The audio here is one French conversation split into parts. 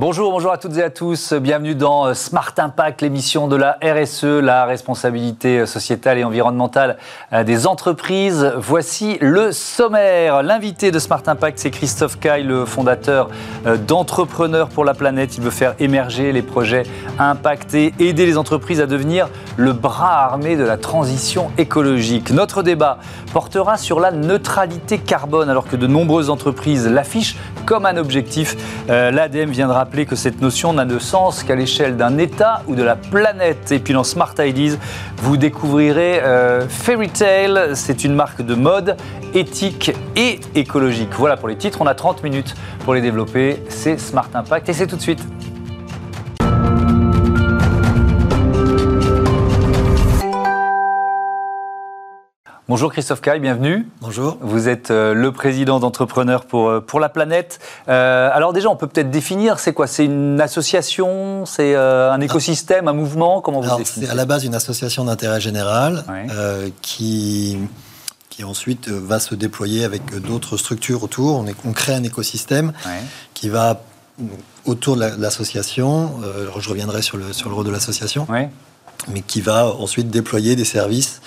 Bonjour, bonjour à toutes et à tous. Bienvenue dans euh, Smart Impact, l'émission de la RSE, la responsabilité euh, sociétale et environnementale euh, des entreprises. Voici le sommaire. L'invité de Smart Impact, c'est Christophe Caille, le fondateur d'Entrepreneurs pour la planète. Il veut faire émerger les projets à impact et aider les entreprises à devenir le bras armé de la transition écologique. Notre débat portera sur la neutralité carbone, alors que de nombreuses entreprises l'affichent comme un objectif. L'ADEME viendra rappeler que cette notion n'a de sens qu'à l'échelle d'un État ou de la planète. Et puis dans Smart Ideas, vous découvrirez euh, Fairy Tale. C'est une marque de mode éthique et écologique. Voilà pour les titres. On a 30 minutes pour les développer. C'est Smart Impact et c'est tout de suite. Bonjour Christophe Caille, bienvenue. Bonjour. Vous êtes euh, le président d'entrepreneurs pour, euh, pour la planète. Euh, alors déjà, on peut peut-être définir, c'est quoi? C'est une association? C'est un écosystème, un mouvement? Comment vous C'est à la base une association d'intérêt général qui, qui ensuite va se déployer avec d'autres structures autour. On, est, on crée un écosystème qui va autour de l'association. je reviendrai sur le, sur le rôle de l'association mais qui va ensuite déployer des services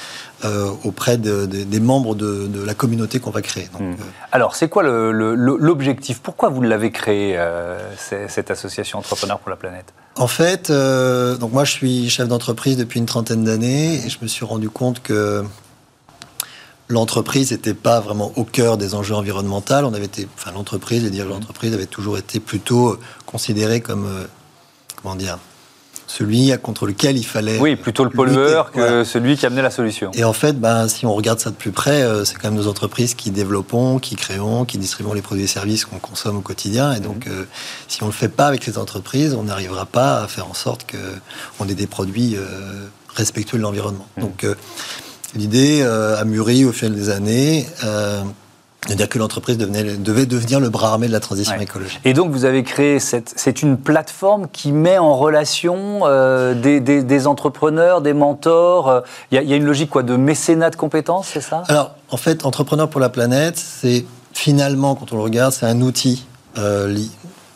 euh, auprès des membres de, la communauté qu'on va créer. Hmm. Euh, Alors, c'est quoi l'objectif? Pourquoi vous l'avez créé, euh, cette association Entrepreneurs pour la planète? En fait, donc moi je suis chef d'entreprise depuis une trentaine d'années et je me suis rendu compte que l'entreprise n'était pas vraiment au cœur des enjeux environnementaux. On avait été, enfin l'entreprise, les dirigeants d'entreprise avaient toujours été plutôt considérés comme, comment dire, celui contre lequel il fallait. Oui, plutôt le pollueur que celui qui amenait la solution. Et en fait, ben, si on regarde ça de plus près, euh, c'est quand même nos entreprises qui développons, qui créons, qui distribuons les produits et services qu'on consomme au quotidien. Et donc, mhm. euh, si on ne le fait pas avec les entreprises, on n'arrivera pas à faire en sorte qu'on ait des produits euh, respectueux de l'environnement. Mhm. Donc, l'idée a mûri au fil des années. C'est-à-dire que l'entreprise devait devenir le bras armé de la transition écologique. Et donc vous avez créé, cette, c'est une plateforme qui met en relation euh, des, entrepreneurs, des mentors. Il y, a une logique quoi, de mécénat de compétences, c'est ça? Alors en fait, Entrepreneurs pour la planète, c'est finalement, quand on le regarde, c'est un outil. Euh,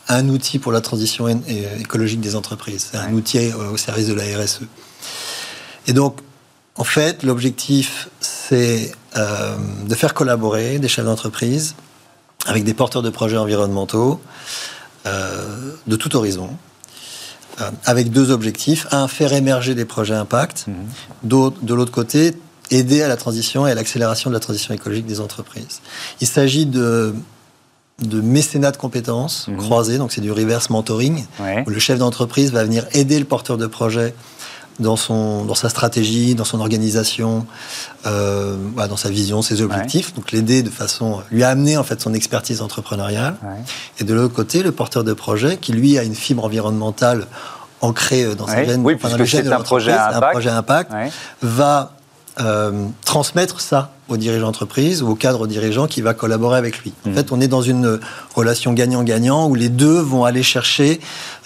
un outil pour la transition écologique des entreprises. C'est un outil au service de la RSE. Et donc, en fait, l'objectif, c'est euh, de faire collaborer des chefs d'entreprise avec des porteurs de projets environnementaux euh, de tout horizon, euh, avec deux objectifs. Un, faire émerger des projets impact. Mhm. De l'autre côté, aider à la transition et à l'accélération de la transition écologique des entreprises. Il s'agit de de mécénat de compétences mmh. croisées, donc c'est du reverse mentoring, où le chef d'entreprise va venir aider le porteur de projet dans, son, dans sa stratégie, dans son organisation, euh, dans sa vision, ses objectifs. Donc l'aider de façon, lui amener en fait son expertise entrepreneuriale. Et de l'autre côté, le porteur de projet qui lui a une fibre environnementale ancrée euh, dans sa veine, oui, puisque c'est un projet impact, un projet impact va euh, transmettre ça aux dirigeants d'entreprise ou au cadre dirigeant qui va collaborer avec lui. En mmh. fait, on est dans une relation gagnant-gagnant où les deux vont aller chercher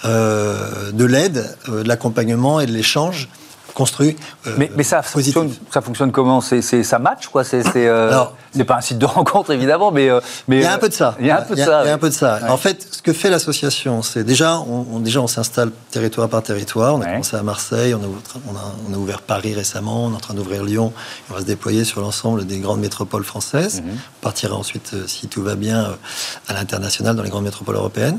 euh, de l'aide, euh, de l'accompagnement et de l'échange construit. Euh, mais, mais ça, fonctionne, ça fonctionne comment? C'est, ça match quoi? C'est euh, pas un site de rencontre évidemment, mais euh, mais il y a un peu de ça. Il y a un peu de ça. Il y a un peu de ça. En fait, ce que fait l'association, c'est déjà on, déjà on s'installe territoire par territoire. On a commencé à Marseille, on a, on a, on a ouvert Paris récemment, on est en train d'ouvrir Lyon. On va se déployer sur l'ensemble des grandes métropoles françaises. Mhm. On partira ensuite, si tout va bien, à l'international dans les grandes métropoles européennes.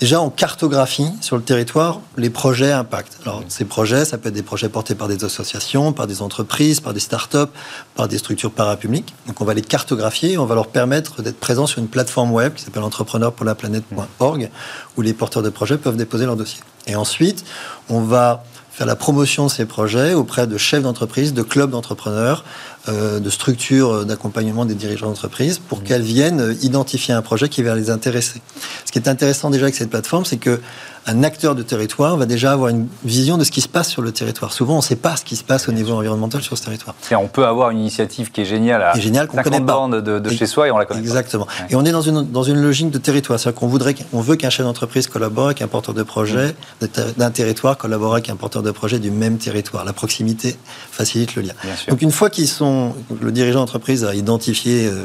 Déjà, on cartographie sur le territoire les projets impact. Alors, ces projets, ça peut être des projets portés par des associations, par des entreprises, par des start-up, par des structures parapubliques. Donc, on va les cartographier on va leur permettre d'être présents sur une plateforme web qui s'appelle entrepreneur-pour-la-planète.org où les porteurs de projets peuvent déposer leur dossier. Et ensuite, on va faire la promotion de ces projets auprès de chefs d'entreprise, de clubs d'entrepreneurs, euh, de structures d'accompagnement des dirigeants d'entreprise pour qu'elles viennent identifier un projet qui va les intéresser. Ce qui est intéressant déjà avec cette plateforme, c'est que un acteur de territoire va déjà avoir une vision de ce qui se passe sur le territoire. Souvent, on ne sait pas ce qui se passe au niveau environnemental sur ce territoire. Et on peut avoir une initiative qui est géniale à géniale, qu'on connaît pas. de, de chez soi et on la connaît Exactement. Et on est dans une, dans une logique de territoire. C'est-à-dire qu'on voudrait, on veut qu'un chef d'entreprise collabore avec un porteur de projet mmh. d'un territoire, collabore avec un porteur de projet du même territoire. La proximité facilite le lien. Donc une fois qu'ils sont, le dirigeant d'entreprise a identifié euh,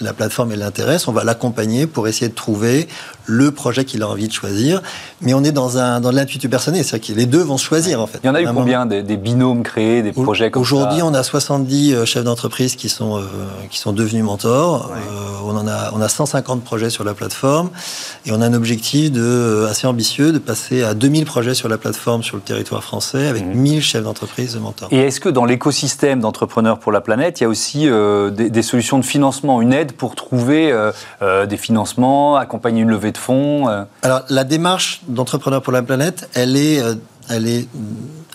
la plateforme l'intéresse, on va l'accompagner pour essayer de trouver le projet qu'il a envie de choisir. Mais on est dans, un, dans l'intuition personnelle, c'est-à-dire que les deux vont choisir en fait. Il y en a eu combien des, binômes créés, des projets comme Aujourd'hui, on a 70 euh, chefs d'entreprise qui sont, euh, qui sont devenus mentors. Euh, on, en a, on a 150 projets sur la plateforme et on a un objectif de, assez ambitieux de passer à 2000 projets sur la plateforme sur le territoire français avec 1000 mhm. chefs d'entreprise mentors. Et est-ce que dans l'écosystème d'entrepreneurs pour la planète, il y a aussi des, des, solutions de financement, une aide pour trouver des financements, accompagner une levée de fonds euh? Alors, la démarche d'entrepreneur pour la planète, elle est, euh, elle est,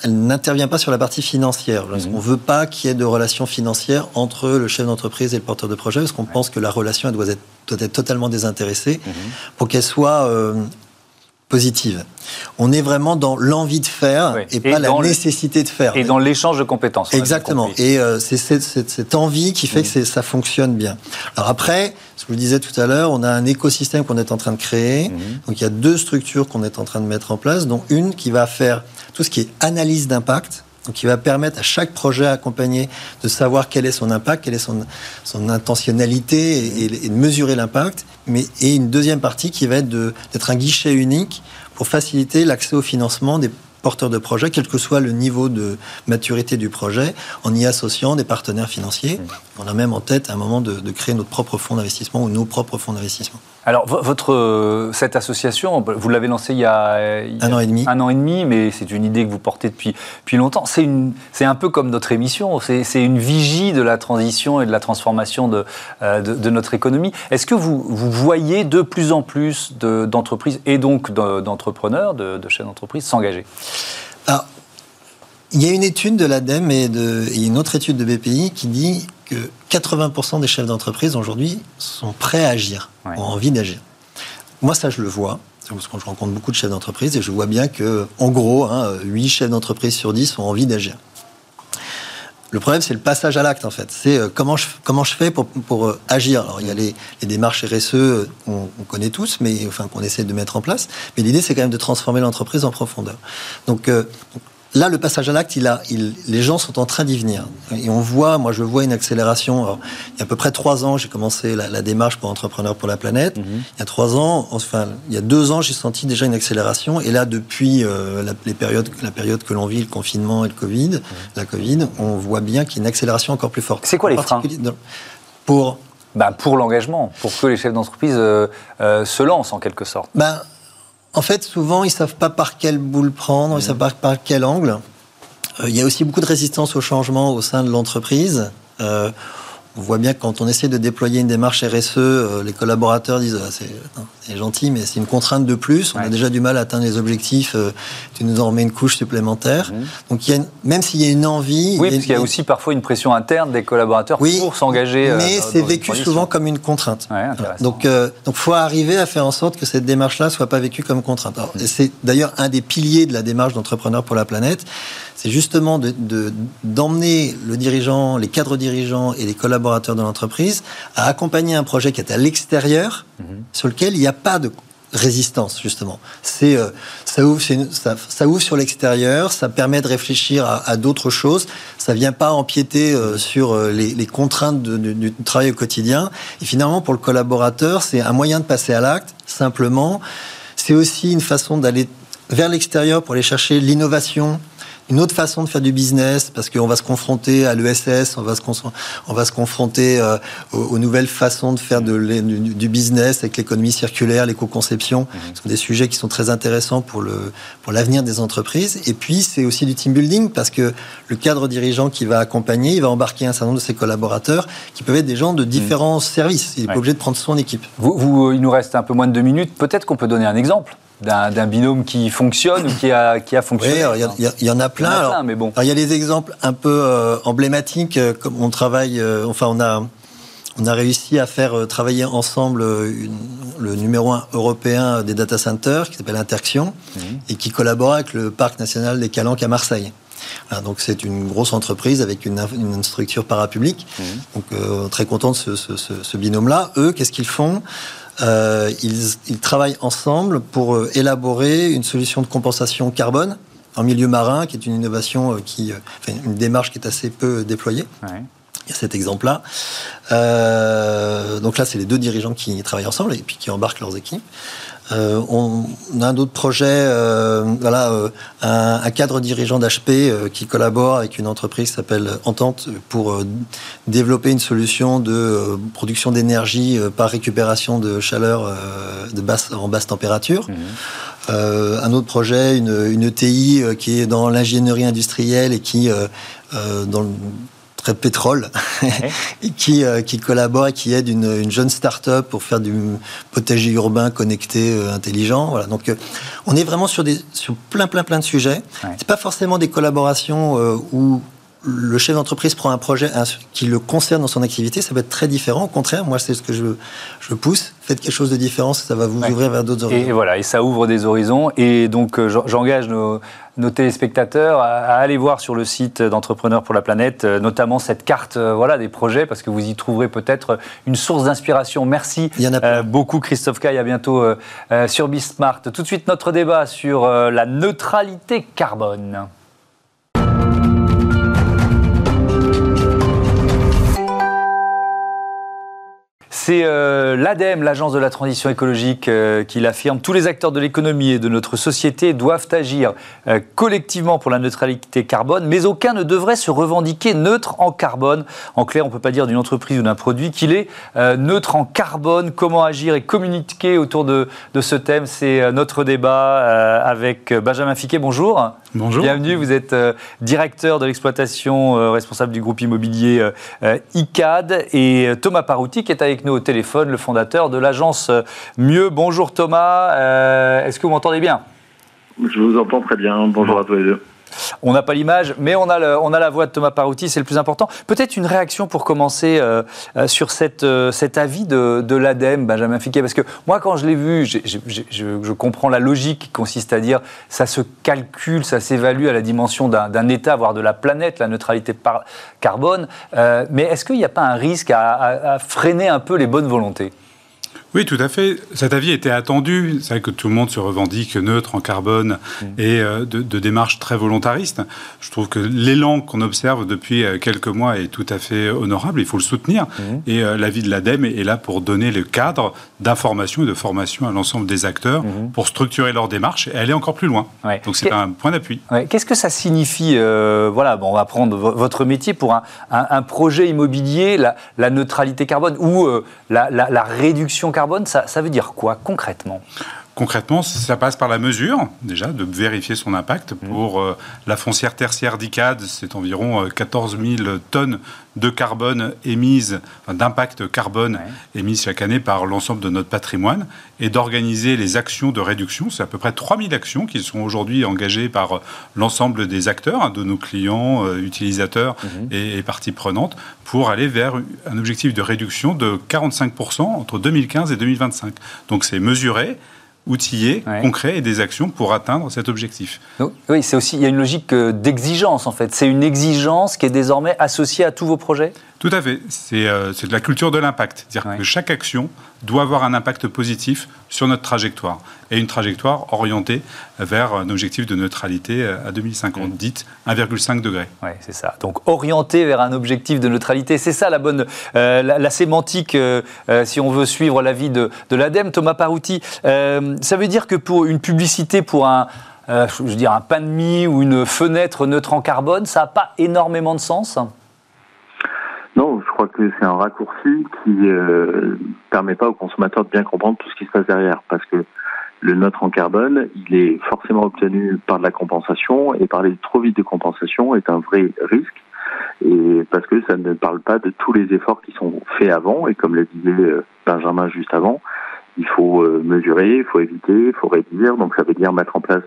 elle n'intervient pas sur la partie financière. Mhm. On ne veut pas qu'il y ait de relation financière entre le chef d'entreprise et le porteur de projet, parce qu'on pense que la relation elle doit être, doit être totalement désintéressée mhm. pour qu'elle soit euh, positive. On est vraiment dans l'envie de faire et, pas la nécessité de faire. Et dans l'échange de compétences. Exactement. Et euh, c'est cette, envie qui fait que mm. ça fonctionne bien. Alors après, ce que je vous disais tout à l'heure, on a un écosystème qu'on est en train de créer. Donc il y a deux structures qu'on est en train de mettre en place, dont une qui va faire tout ce qui est analyse d'impact. Qui va permettre à chaque projet accompagné de savoir quel est son impact, quelle est son, intentionnalité et, de mesurer l'impact. Mais, et une deuxième partie qui va être d'être un guichet unique pour faciliter l'accès au financement des porteurs de projets, quel que soit le niveau de maturité du projet, en y associant des partenaires financiers. On a même en tête à un moment de, de créer notre propre fonds d'investissement ou nos propres fonds d'investissement. Alors, votre, euh, cette association, vous l'avez lancée il y, a, un an et demi. Un an et demi, mais c'est une idée que vous portez depuis, depuis longtemps. C'est un peu comme notre émission, c'est une vigie de la transition et de la transformation de, euh, de, notre économie. Est-ce que vous, vous, voyez de plus en plus d'entreprises et donc d'entrepreneurs, de, de chefs d'entreprise s'engager? Alors, il y a une étude de l'ADEME et, et une autre étude de BPI qui dit que 80% des chefs d'entreprise aujourd'hui sont prêts à agir, ont envie d'agir. Moi, ça, je le vois, parce que je rencontre beaucoup de chefs d'entreprise et je vois bien que, en gros, hein, 8 chefs d'entreprise sur 10 ont envie d'agir. Le problème, c'est le passage à l'acte, en fait. C'est euh, comment, je, comment je fais pour, pour euh, agir? Alors, il y a les, démarches RSE, euh, on, connaît tous, mais enfin, qu'on essaie de mettre en place. Mais l'idée, c'est quand même de transformer l'entreprise en profondeur. Donc, Là, le passage à l'acte, il a, il, les gens sont en train d'y venir. Et on voit, moi, je vois une accélération. il y a à peu près trois ans, j'ai commencé la, démarche pour Entrepreneurs pour la planète. Mhm. Il y a trois ans, enfin, il y a deux ans, j'ai senti déjà une accélération. Et là, depuis euh, la, les périodes, la période que l'on vit, le confinement et le Covid, mhm. la Covid, on voit bien qu'il y a une accélération encore plus forte. C'est quoi les freins Pour ben, pour l'engagement, pour que les chefs d'entreprise euh, euh, se lancent en quelque sorte. Ben, en fait, souvent, ils savent pas par quelle boule prendre, ils savent pas par quel angle. Euh, il y a aussi beaucoup de résistance au changement au sein de l'entreprise. Euh, on voit bien que quand on essaie de déployer une démarche RSE, euh, les collaborateurs disent ah, c'est gentil, mais c'est une contrainte de plus. On a déjà du mal à atteindre les objectifs. Euh, tu nous en remets une couche supplémentaire. Mhm. Donc, il y a même s'il y a une envie. Oui, parce qu'il y a aussi parfois une pression interne des collaborateurs pour s'engager. Euh, mais c'est vécu souvent comme une contrainte. Donc, donc, faut arriver à faire en sorte que cette démarche-là soit pas vécue comme contrainte. Mhm. C'est d'ailleurs un des piliers de la démarche d'entrepreneur pour la planète c'est justement d'emmener de, le dirigeant, les cadres dirigeants et les collaborateurs de l'entreprise à accompagner un projet qui est à l'extérieur, mhm. sur lequel il n'y a pas de résistance justement. C'est euh, ça ouvre ça, ouvre sur l'extérieur, ça permet de réfléchir à, d'autres choses. Ça vient pas empiéter euh, sur euh, les, contraintes du travail au quotidien. Et finalement, pour le collaborateur, c'est un moyen de passer à l'acte. Simplement, c'est aussi une façon d'aller vers l'extérieur pour aller chercher l'innovation, une autre façon de faire du business parce qu'on va se confronter à l'ESS, on va se, on va se confronter euh, aux, nouvelles façons de faire de, du, business avec l'économie circulaire, l'éco-conception. Mhm. Ce sont des sujets qui sont très intéressants pour l'avenir des entreprises. Et puis c'est aussi du team building parce que le cadre dirigeant qui va accompagner, il va embarquer un certain nombre de ses collaborateurs qui peuvent être des gens de différents mhm. services. Il n'est pas obligé de prendre son équipe. Vous, vous, il nous reste un peu moins de deux minutes. Peut-être qu'on peut donner un exemple d'un binôme qui fonctionne ou qui a, qui a fonctionné Oui, il y, en a plein. mais bon. Il y a des exemples un peu euh, emblématiques, euh, comme on travaille, euh, enfin on a, on a réussi à faire travailler ensemble le numéro un européen des data centers, qui s'appelle Interxion, mhm. et qui collabore avec le Parc national des Calanques à Marseille. donc c'est une grosse entreprise avec une, une structure parapublique. Mhm. Donc très content de ce, ce, ce binôme-là. Eux, qu'est-ce qu'ils font? Euh, ils, travaillent ensemble pour euh, élaborer une solution de compensation carbone en milieu marin, qui est une innovation euh, qui, une démarche qui est assez peu déployée. Il y a cet exemple-là. Euh, donc là, c'est les deux dirigeants qui travaillent ensemble et puis qui embarquent leurs équipes. Euh, on, a un autre projet, euh, voilà, euh, un, un, cadre dirigeant d'HP qui collabore avec une entreprise qui s'appelle Entente pour développer une solution de production d'énergie par récupération de chaleur de basse, en basse température. Mmh. un autre projet, une, une ETI qui est dans l'ingénierie industrielle et qui, dans le très pétrole, et qui, euh, qui collabore et qui aide une, une jeune start-up pour faire du potager urbain connecté, euh, intelligent. Voilà. Donc, euh, on est vraiment sur, des, sur plein, plein, plein de sujets. Ouais. C'est pas forcément des collaborations où le chef d'entreprise prend un projet qui le concerne dans son activité, ça va être très différent. Au contraire, moi, c'est ce que je, je, pousse. Faites quelque chose de différent, ça va vous ouvrir vers d'autres horizons. Et voilà, et ça ouvre des horizons. Et donc, euh, j'engage nos, nos, téléspectateurs à, aller voir sur le site d'Entrepreneurs pour la planète, euh, notamment cette carte euh, voilà, des projets, parce que vous y trouverez peut-être une source d'inspiration. Merci Il y en a beaucoup, Christophe Caille. À bientôt sur Bismart. Tout de suite, notre débat sur la neutralité carbone. C'est euh, l'ADEME, l'Agence de la transition écologique, euh, qui l'affirme. Tous les acteurs de l'économie et de notre société doivent agir euh, collectivement pour la neutralité carbone, mais aucun ne devrait se revendiquer neutre en carbone. En clair, on ne peut pas dire d'une entreprise ou d'un produit qu'il est neutre en carbone. Comment agir et communiquer autour de, de ce thème C'est notre débat avec Benjamin Fiquet. Bonjour. Bonjour. Bienvenue, vous êtes directeur de l'exploitation, responsable du groupe immobilier ICAD, et Thomas Parouti qui est avec nous au téléphone le fondateur de l'agence Mieux. Bonjour Thomas, euh, est-ce que vous m'entendez bien? Je vous entends très bien. Bonjour à tous les deux. On n'a pas l'image, mais on a, la voix de Thomas Parouti, c'est le plus important. Peut-être une réaction pour commencer euh, euh, sur cette, cet avis de, l'ADEME, Benjamin Fiquet, parce que moi, quand je l'ai vu, je, comprends la logique qui consiste à dire ça se calcule, ça s'évalue à la dimension d'un État, voire de la planète, la neutralité par carbone. mais est-ce qu'il n'y a pas un risque à freiner un peu les bonnes volontés? Oui, tout à fait. Cet avis était attendu. C'est vrai que tout le monde se revendique neutre en carbone mm. et euh, de, de démarches très volontaristes. Je trouve que l'élan qu'on observe depuis euh, quelques mois est tout à fait honorable. Il faut le soutenir. Mm. Et euh, l'avis de l'ADEME est là pour donner le cadre d'information et de formation à l'ensemble des acteurs mm. pour structurer leur démarche et aller encore plus loin. Donc c'est un point d'appui. Qu'est-ce que ça signifie Voilà, bon, on va prendre votre métier pour un, un, projet immobilier, la, la, neutralité carbone ou la, la, la réduction carbone ça, veut dire quoi concrètement? Concrètement, ça passe par la mesure, déjà, de vérifier son impact. Mmh. Pour euh, la foncière tertiaire d'ICAD, c'est environ 14 euh, 000 tonnes de carbone émises, d'impact carbone émises chaque année par l'ensemble de notre patrimoine, et d'organiser les actions de réduction. C'est à peu près 3 000 actions qui sont aujourd'hui engagées par l'ensemble des acteurs, hein, de nos clients, euh, utilisateurs mmh. et, et, parties prenantes, pour aller vers un objectif de réduction de 45% entre 2015 et 2025. Donc c'est mesuré outillé, concret et des actions pour atteindre cet objectif. oui, c'est aussi il y a une logique euh, d'exigence en fait. C'est une exigence qui est désormais associée à tous vos projets? Tout à fait. C'est euh, de la culture de l'impact. C'est-à-dire que chaque action doit avoir un impact positif sur notre trajectoire. Et une trajectoire orientée vers un objectif de neutralité euh, à 2050, mmh. dite 1,5 degré. Oui, c'est ça. Donc orienté vers un objectif de neutralité. C'est ça la bonne, euh, la, sémantique, si on veut suivre l'avis de, de l'ADEME. Thomas Parouti, ça veut dire que pour une publicité pour un, je veux dire, un pain de mie ou une fenêtre neutre en carbone, ça n'a pas énormément de sens? C'est un raccourci qui euh, permet pas au consommateur de bien comprendre tout ce qui se passe derrière, parce que le neutre en carbone, il est forcément obtenu par de la compensation, et parler trop vite de compensation est un vrai risque, et parce que ça ne parle pas de tous les efforts qui sont faits avant, et comme le disait euh, Benjamin juste avant, il faut euh, mesurer, il faut éviter, il faut réduire, donc ça veut dire mettre en place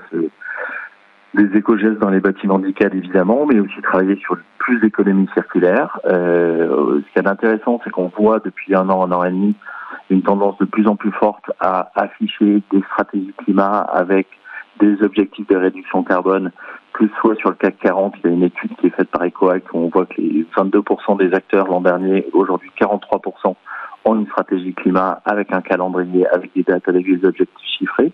des éco-gestes dans les bâtiments d'ICAD évidemment, mais aussi travailler sur plus d'économie circulaire. Euh, ce qui est intéressant, c'est qu'on voit depuis un an, un an et demi, une tendance de plus en plus forte à afficher des stratégies climat avec des objectifs de réduction carbone, que ce soit sur le CAC 40, il y a une étude qui est faite par EcoAct où on voit que les 22% des acteurs l'an dernier, aujourd'hui 43%, ont une stratégie climat avec un calendrier, avec des dates, avec des objectifs chiffrés.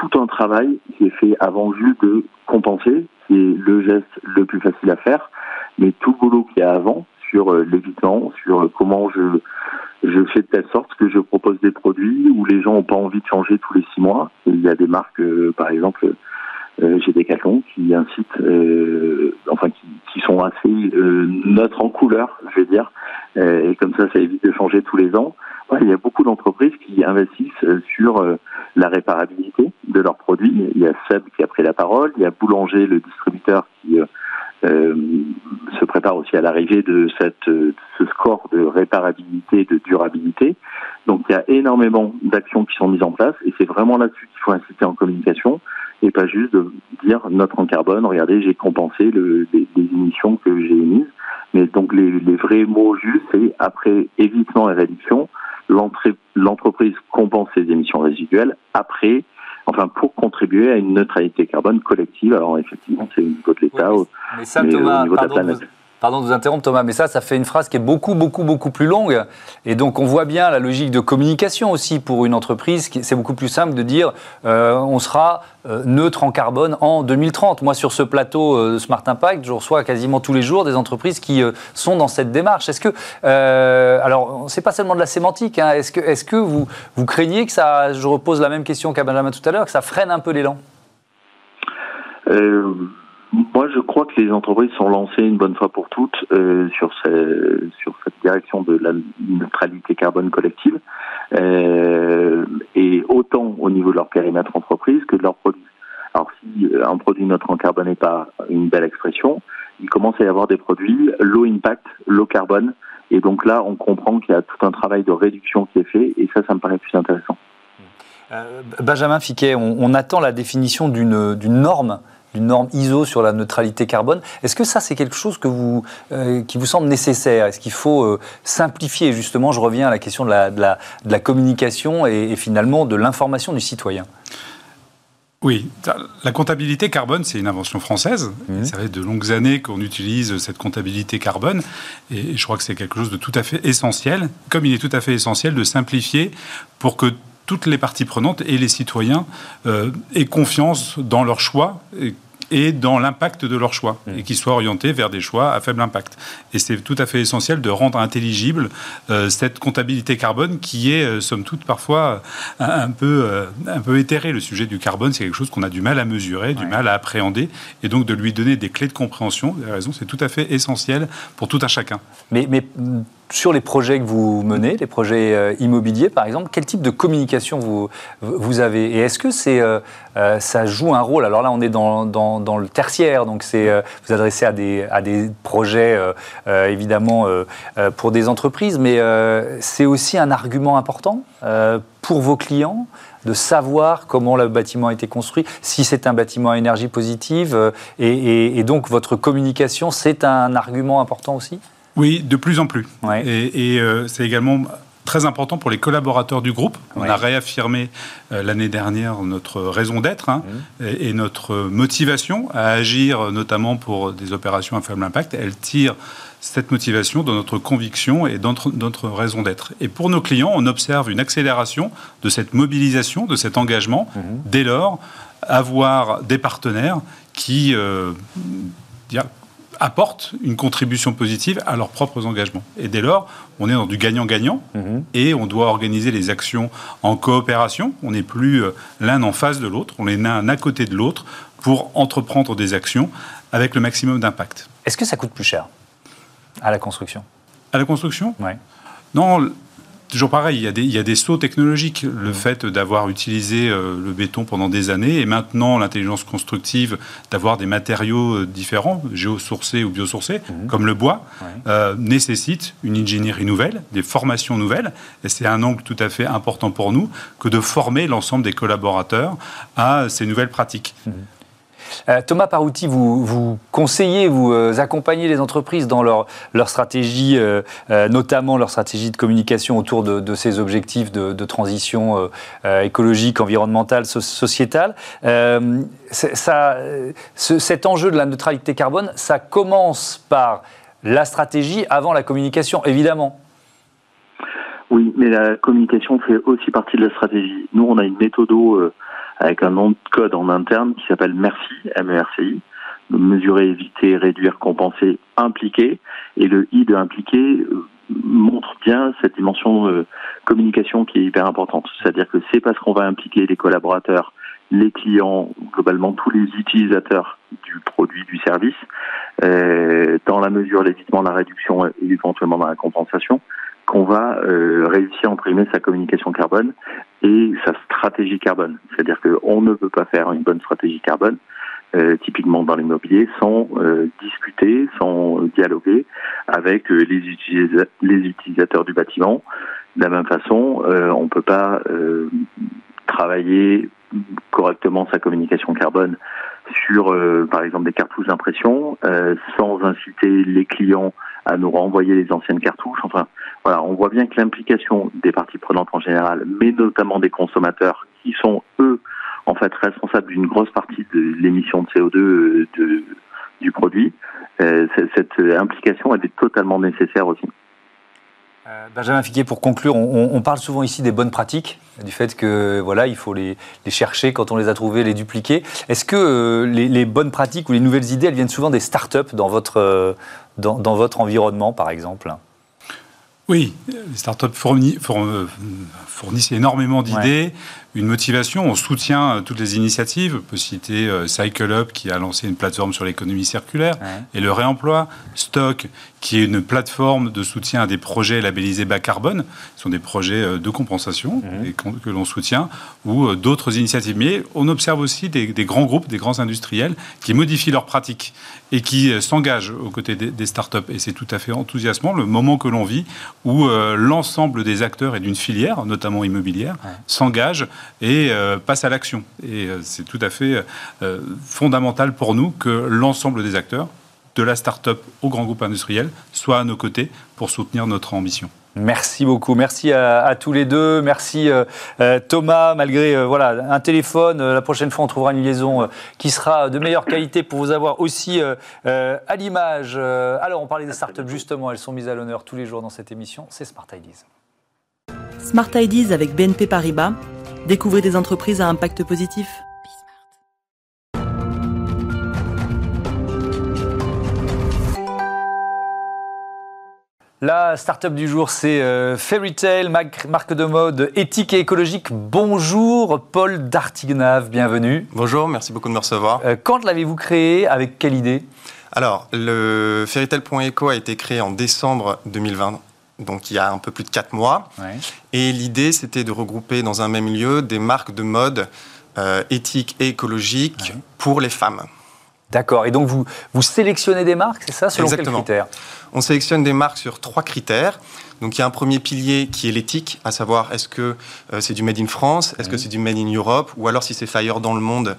Tout un travail qui est fait avant juste de compenser, qui est le geste le plus facile à faire, mais tout le boulot qu'il y a avant sur l'évitement, sur comment je je fais de telle sorte que je propose des produits où les gens n'ont pas envie de changer tous les six mois. il y a des marques, par exemple, euh, j'ai des cartons qui incitent, euh, enfin qui, qui, sont assez euh, neutres en couleur, je veux dire, et comme ça, ça évite de changer tous les ans. il y a beaucoup d'entreprises qui investissent sur la réparabilité de leurs produits. Il y a Seb qui a pris la parole, il y a Boulanger, le distributeur, qui se prépare aussi à l'arrivée de cette, ce score de réparabilité de durabilité. Donc il y a énormément d'actions qui sont mises en place et c'est vraiment là-dessus qu'il faut inciter en communication et pas juste de dire notre en carbone, regardez, j'ai compensé le, les, émissions que j'ai émises. Mais donc les, les vrais mots justes, c'est après évitement et réduction, l'entreprise compense ses émissions résiduelles après, enfin pour contribuer à une neutralité carbone collective. Alors effectivement, c'est au niveau de l'État, mais, ça, Thomas, au niveau de la planète. Pardon de vous interrompre Thomas, mais ça, ça fait une phrase qui est beaucoup, beaucoup, beaucoup plus longue. Et donc on voit bien la logique de communication aussi pour une entreprise. C'est beaucoup plus simple de dire euh, on sera euh, neutre en carbone en 2030. Moi, sur ce plateau euh, Smart Impact, je reçois quasiment tous les jours des entreprises qui sont dans cette démarche. Est-ce que, alors, c'est pas seulement de la sémantique. Hein. est-ce que, est-ce que vous, vous craignez que ça, je repose la même question qu'à Benjamin tout à l'heure, que ça freine un peu l'élan? Moi, je crois que les entreprises sont lancées une bonne fois pour toutes euh, sur, cette direction de la neutralité carbone collective, euh, et autant au niveau de leur périmètre entreprise que de leurs produits. Alors, si euh, un produit neutre en carbone n'est pas une belle expression, il commence à y avoir des produits low impact, low carbone, et donc là, on comprend qu'il y a tout un travail de réduction qui est fait, et ça, ça me paraît plus intéressant. Benjamin Fiquet, on attend la définition d'une norme une norme ISO sur la neutralité carbone. Est-ce que ça, c'est quelque chose que vous, euh, qui vous semble nécessaire? Est-ce qu'il faut euh, simplifier? Justement, je reviens à la question de la, de la, communication et, finalement de l'information du citoyen. Oui, la comptabilité carbone, c'est une invention française. Mmh. Ça fait de longues années qu'on utilise cette comptabilité carbone. Et je crois que c'est quelque chose de tout à fait essentiel, comme il est tout à fait essentiel de simplifier pour que toutes les parties prenantes et les citoyens euh, aient confiance dans leur choix et dans l'impact de leur choix, mmh. et qu'ils soient orientés vers des choix à faible impact. Et c'est tout à fait essentiel de rendre intelligible euh, cette comptabilité carbone qui est, euh, somme toute, parfois un, peu, euh, un peu éthéré. Le sujet du carbone, c'est quelque chose qu'on a du mal à mesurer, du mal à appréhender, et donc de lui donner des clés de compréhension, des raisons, c'est tout à fait essentiel pour tout un chacun. Mais, mais sur les projets que vous menez, les projets euh, immobiliers par exemple, quel type de communication vous, vous avez? Et est-ce que euh, euh, ça joue un rôle? Alors là, on est dans, dans, le tertiaire, donc c'est vous adressez à des, à des projets évidemment pour des entreprises, mais c'est aussi un argument important pour vos clients de savoir comment le bâtiment a été construit, si c'est un bâtiment à énergie positive, et donc votre communication, c'est un argument important aussi? Oui, de plus en plus. Et, euh, c'est également très important pour les collaborateurs du groupe. On a réaffirmé euh, l'année dernière notre raison d'être hein, mmh. et, notre motivation à agir, notamment pour des opérations à faible impact. Elle tire cette motivation dans notre conviction et dans notre, raison d'être. Et pour nos clients, on observe une accélération de cette mobilisation, de cet engagement, mmh. dès lors, avoir des partenaires qui euh, apportent une contribution positive à leurs propres engagements. Et dès lors, on est dans du gagnant-gagnant mhm. et on doit organiser les actions en coopération. On n'est plus euh, l'un en face de l'autre, on est l'un à côté de l'autre pour entreprendre des actions avec le maximum d'impact. Est-ce que ça coûte plus cher à la construction? À la construction? Oui. Non, Toujours pareil, il y, a des, il y a des sauts technologiques. Le mmh. fait d'avoir utilisé euh, le béton pendant des années et maintenant l'intelligence constructive d'avoir des matériaux euh, différents, géosourcés ou biosourcés, mmh. comme le bois, euh, nécessite une ingénierie nouvelle, des formations nouvelles. Et c'est un angle tout à fait important pour nous que de former l'ensemble des collaborateurs à ces nouvelles pratiques. Mmh. Euh, Thomas Parouti, vous, conseillez, vous euh, accompagnez les entreprises dans leur, leur stratégie, euh, notamment leur stratégie de communication autour de, ces objectifs de, transition écologique, environnementale, sociétale. Ça, cet enjeu de la neutralité carbone, ça commence par la stratégie avant la communication, évidemment. Oui, mais la communication fait aussi partie de la stratégie. Nous, on a une méthode avec un nom de code en interne qui s'appelle Merci, M-E-R-C-I. mesurer, éviter, réduire, compenser, impliquer. Et le I de impliquer montre bien cette dimension de communication qui est hyper importante. C'est-à-dire que c'est parce qu'on va impliquer les collaborateurs, les clients, globalement tous les utilisateurs du produit, du service, euh, dans la mesure l'évitement, la réduction et éventuellement dans la compensation, qu'on va euh, réussir à imprimer sa communication carbone et sa stratégie carbone. C'est-à-dire qu'on ne peut pas faire une bonne stratégie carbone, euh, typiquement dans l'immobilier, sans euh, discuter, sans dialoguer avec les, les, utilisateurs du bâtiment. De la même façon, on ne peut pas travailler correctement sa communication carbone sur, par exemple, des cartouches d'impression, sans inciter les clients à nous renvoyer les anciennes cartouches. Enfin, voilà, on voit bien que l'implication des parties prenantes en général, mais notamment des consommateurs, qui sont eux, en fait, responsables d'une grosse partie de l'émission de CO2 euh, du produit, cette implication, elle est totalement nécessaire aussi. Euh, Benjamin Figuier, pour conclure, on, parle souvent ici des bonnes pratiques, du fait que voilà, il faut les, chercher quand on les a trouvées, les dupliquer. Est-ce que euh, les, bonnes pratiques ou les nouvelles idées, elles viennent souvent des startups dans votre, euh, dans, votre environnement, par exemple oui, les startups fournissent, fournissent énormément d'idées une motivation. On soutient euh, toutes les initiatives. On peut citer euh, CycleUp qui a lancé une plateforme sur l'économie circulaire et le réemploi. Stock qui est une plateforme de soutien à des projets labellisés bas carbone. Ce sont des projets euh, de compensation mhm. et que l'on soutient ou d'autres initiatives. Mais on observe aussi des, grands groupes, des grands industriels qui modifient leurs pratiques et qui s'engagent aux côtés des, startups. Et c'est tout à fait enthousiasmant le moment que l'on vit où l'ensemble des acteurs et d'une filière, notamment immobilière, s'engagent et euh, passe à l'action. Et euh, c'est tout à fait euh, fondamental pour nous que l'ensemble des acteurs, de la start-up au grand groupe industriel, soient à nos côtés pour soutenir notre ambition. Merci beaucoup, merci à, tous les deux, merci Thomas, malgré voilà un téléphone, la prochaine fois on trouvera une liaison qui sera de meilleure qualité pour vous avoir aussi à l'image. alors on parlait des startups justement, elles sont mises à l'honneur tous les jours dans cette émission, c'est Smart Ideas. Smart Ideas avec BNP Paribas. Découvrez des entreprises à impact positif. La start-up du jour, c'est euh, Fairytale, marque de mode éthique et écologique. Bonjour, Paul Dartignave, bienvenue. Bonjour, merci beaucoup de me recevoir. Euh, quand l'avez-vous créé? Avec quelle idée? Alors, le Fairytale.eco a été créé en décembre 2020 donc il y a un peu plus de 4 mois. Et l'idée, c'était de regrouper dans un même lieu des marques de mode euh, éthiques et écologiques pour les femmes. D'accord. Et donc vous, vous sélectionnez des marques, c'est ça, selon Exactement. quels critères? On sélectionne des marques sur trois critères. Donc il y a un premier pilier qui est l'éthique, à savoir est-ce que euh, c'est du made in France, est-ce que c'est du made in Europe, ou alors si c'est Fire dans le monde,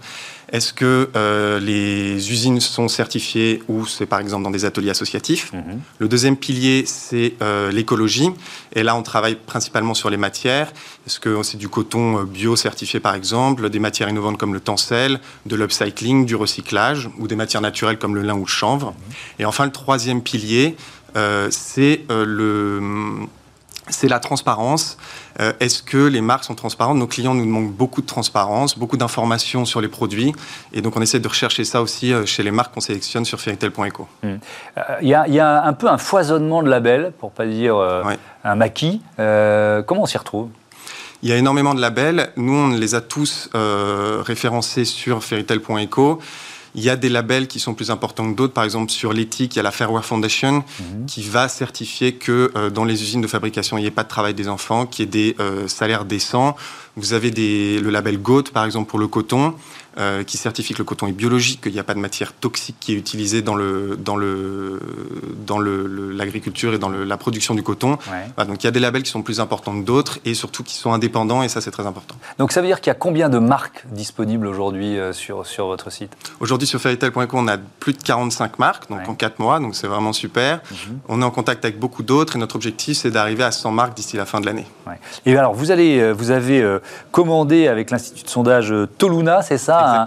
est-ce que euh, les usines sont certifiées ou c'est par exemple dans des ateliers associatifs? Mhm. Le deuxième pilier, c'est euh, l'écologie. Et là, on travaille principalement sur les matières. Est-ce que c'est du coton bio certifié par exemple, des matières innovantes comme le tencel, de l'upcycling, du recyclage, ou des matières naturelles comme le lin ou le chanvre? Mhm. Et enfin, le troisième pilier, c'est euh, le c'est la transparence. Euh, est-ce que les marques sont transparentes? Nos clients nous demandent beaucoup de transparence, beaucoup d'informations sur les produits. Et donc, on essaie de rechercher ça aussi chez les marques qu'on sélectionne sur fairytale.eco. Hmm. Il y, a un peu un foisonnement de labels, pour pas dire un maquis. comment on s'y retrouve? Il y a énormément de labels. Nous, on les a tous référencés sur fairytale.eco. Il y a des labels qui sont plus importants que d'autres. Par exemple, sur l'éthique, il y a la Fairware Foundation mhm. qui va certifier que euh, dans les usines de fabrication, il n'y ait pas de travail des enfants, qu'il y ait des euh, salaires décents. Vous avez des, le label GOAT, par exemple, pour le coton. Euh, qui certifie que le coton est biologique, qu'il n'y a pas de matière toxique qui est utilisée dans le dans le dans l'agriculture et dans la production du coton. donc il y a des labels qui sont plus importants que d'autres et surtout qui sont indépendants et ça c'est très important. Donc ça veut dire qu'il y a combien de marques disponibles aujourd'hui euh, sur sur votre site? Aujourd'hui sur fairytale.com on a plus de 45 marques donc en 4 mois donc c'est vraiment super. Mhm. On est en contact avec beaucoup d'autres et notre objectif c'est d'arriver à 100 marques d'ici la fin de l'année. Et alors vous allez euh, vous avez commandé avec l'institut de sondage Toluna, c'est ça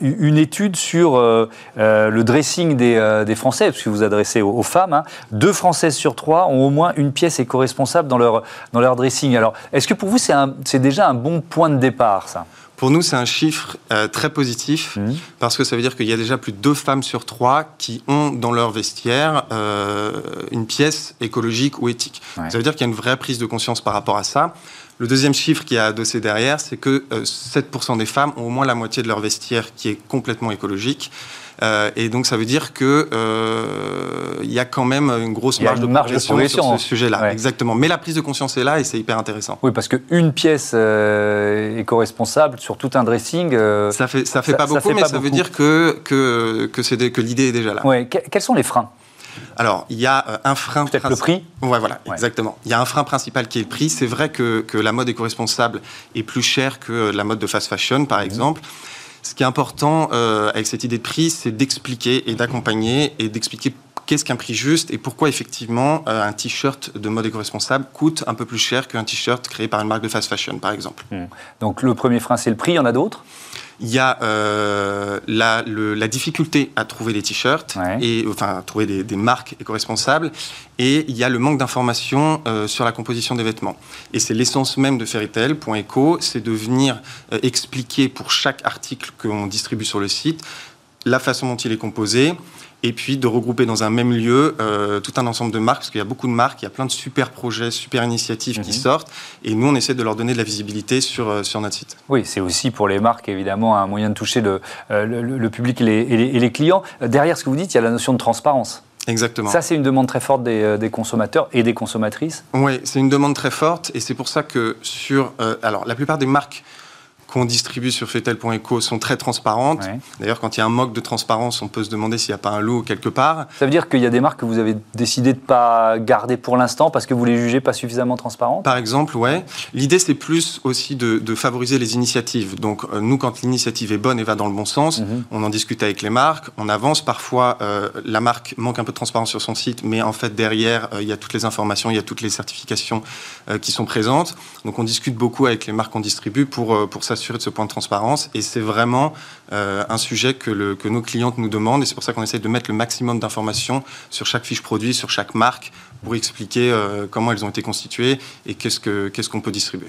une étude sur euh, euh, le dressing des, euh, des, Français, puisque vous vous adressez aux, femmes. Hein. Deux Françaises sur trois ont au moins une pièce éco-responsable dans leur, dans leur dressing. Alors, est-ce que pour vous, c'est déjà un bon point de départ, ça? Pour nous, c'est un chiffre euh, très positif mmh. parce que ça veut dire qu'il y a déjà plus de deux femmes sur trois qui ont dans leur vestiaire euh, une pièce écologique ou éthique. Ça veut dire qu'il y a une vraie prise de conscience par rapport à ça. Le deuxième chiffre qui a adossé derrière, c'est que 7% des femmes ont au moins la moitié de leur vestiaire qui est complètement écologique. Euh, et donc ça veut dire que euh, il y a quand même une grosse marge, de, progression sur ce hein. sujet-là. Exactement. Mais la prise de conscience est là et c'est hyper intéressant. Oui, parce qu'une pièce euh, éco-responsable sur tout un dressing. ça fait ça fait pas beaucoup, mais ça veut dire que que que, que l'idée est déjà là. Quels sont les freins? Alors, il y a un frein. Peut-être le prix Ouais, voilà, exactement. Il y a un frein principal qui est le prix. C'est vrai que, que la mode éco-responsable est plus chère que la mode de fast fashion, par mmh. exemple. Ce qui est important euh, avec cette idée de prix, c'est d'expliquer et d'accompagner et d'expliquer qu'est-ce qu'un prix juste et pourquoi effectivement euh, un t-shirt de mode éco-responsable coûte un peu plus cher qu'un t-shirt créé par une marque de fast fashion, par exemple. Mmh. Donc le premier frein, c'est le prix. Il y en a d'autres? Il y a euh, la, la, difficulté à trouver des t-shirts, et enfin à trouver des, marques éco-responsables, et il y a le manque d'informations euh, sur la composition des vêtements. Et c'est l'essence même de Fairytale.eco, c'est de venir euh, expliquer pour chaque article qu'on distribue sur le site la façon dont il est composé, et puis de regrouper dans un même lieu euh, tout un ensemble de marques, parce qu'il y a beaucoup de marques, il y a plein de super projets, super initiatives qui mhm. sortent, et nous on essaie de leur donner de la visibilité sur, euh, sur notre site. Oui, c'est aussi pour les marques évidemment un moyen de toucher le, euh, le, public et les, et les, clients. Derrière ce que vous dites, il y a la notion de transparence. Exactement. Ça, c'est une demande très forte des, des, consommateurs et des consommatrices Oui, c'est une demande très forte et c'est pour ça que sur... alors, la plupart des marques qu'on distribue sur fetel.eco sont très transparentes. D'ailleurs, quand il y a un manque de transparence, on peut se demander s'il n'y a pas un loup quelque part. Ça veut dire qu'il y a des marques que vous avez décidé de ne pas garder pour l'instant parce que vous les jugez pas suffisamment transparentes? Par exemple, ouais. L'idée, c'est plus aussi de, favoriser les initiatives. Donc, euh, nous, quand l'initiative est bonne et va dans le bon sens, mhm. on en discute avec les marques, on avance. Parfois, euh, la marque manque un peu de transparence sur son site, mais en fait, derrière, euh, il y a toutes les informations, il y a toutes les certifications qui sont présentes. Donc, on discute beaucoup avec les marques qu'on distribue pour, pour s'assurer de ce point de transparence. Et c'est vraiment euh, un sujet que, le, que nos clientes nous demandent. Et c'est pour ça qu'on essaie de mettre le maximum d'informations sur chaque fiche produit, sur chaque marque, pour expliquer euh, comment elles ont été constituées et qu'est-ce qu'on ce qu'on peut distribuer.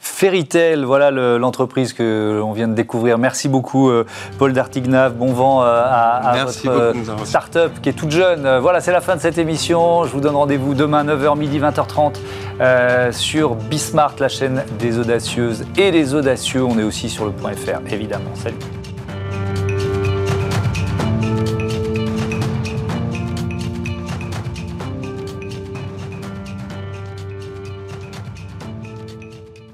Fairytale, voilà l'entreprise que l'on vient de découvrir. Merci beaucoup, euh, Paul Dartignave. Bon vent à, à votre start-up qui est toute jeune. Voilà, c'est la fin de cette émission. Je vous donne rendez-vous demain, 9h, midi, 20h30 sur Bismart, la chaîne des audacieuses et des audacieux. On est aussi sur le point .fr, évidemment. Salut.